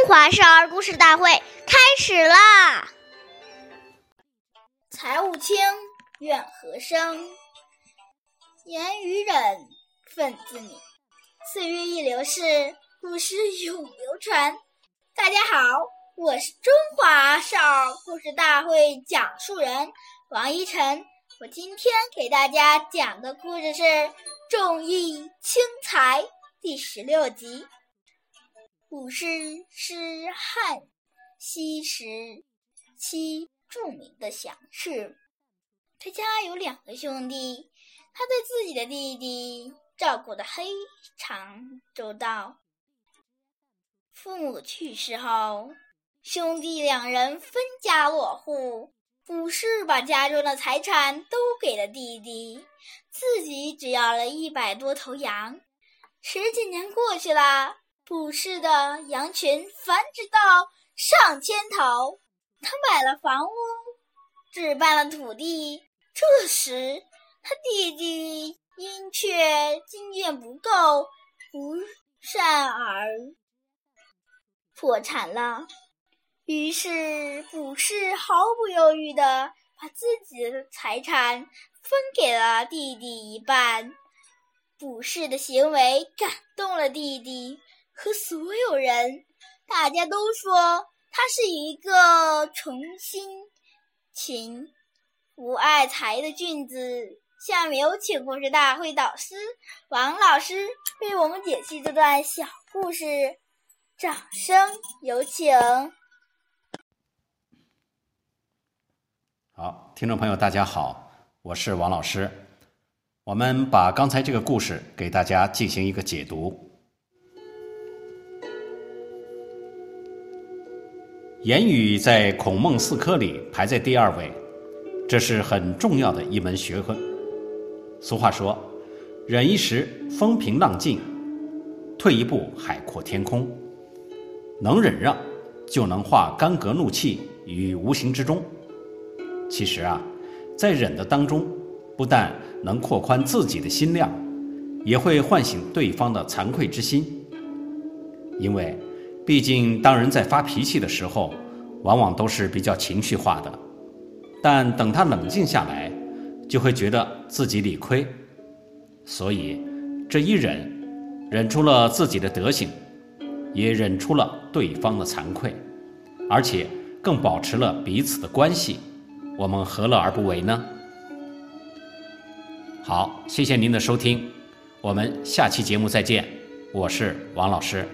中华少儿故事大会开始啦！财物轻，怨何生？言语忍，忿自泯。岁月易流逝，故事永流传。大家好，我是中华少儿故事大会讲述人王一晨。我今天给大家讲的故事是《重义轻财》第十六集。武士是汉西时期著名的侠士，他家有两个兄弟，他对自己的弟弟照顾得非常周到。父母去世后，兄弟两人分家落户，武士把家中的财产都给了弟弟，自己只要了一百多头羊。十几年过去了。卜氏的羊群繁殖到上千头，他买了房屋，置办了土地。这时，他弟弟因却经验不够，不善而破产了。于是，卜氏毫不犹豫地把自己的财产分给了弟弟一半。卜氏的行为感动了弟弟。和所有人，大家都说他是一个诚心情、不爱财的君子。下面有请故事大会导师王老师为我们解析这段小故事，掌声有请。好，听众朋友，大家好，我是王老师。我们把刚才这个故事给大家进行一个解读。言语在孔孟四科里排在第二位，这是很重要的一门学问。俗话说：“忍一时，风平浪静；退一步，海阔天空。”能忍让，就能化干戈怒气于无形之中。其实啊，在忍的当中，不但能扩宽自己的心量，也会唤醒对方的惭愧之心，因为。毕竟，当人在发脾气的时候，往往都是比较情绪化的。但等他冷静下来，就会觉得自己理亏。所以，这一忍，忍出了自己的德行，也忍出了对方的惭愧，而且更保持了彼此的关系。我们何乐而不为呢？好，谢谢您的收听，我们下期节目再见。我是王老师。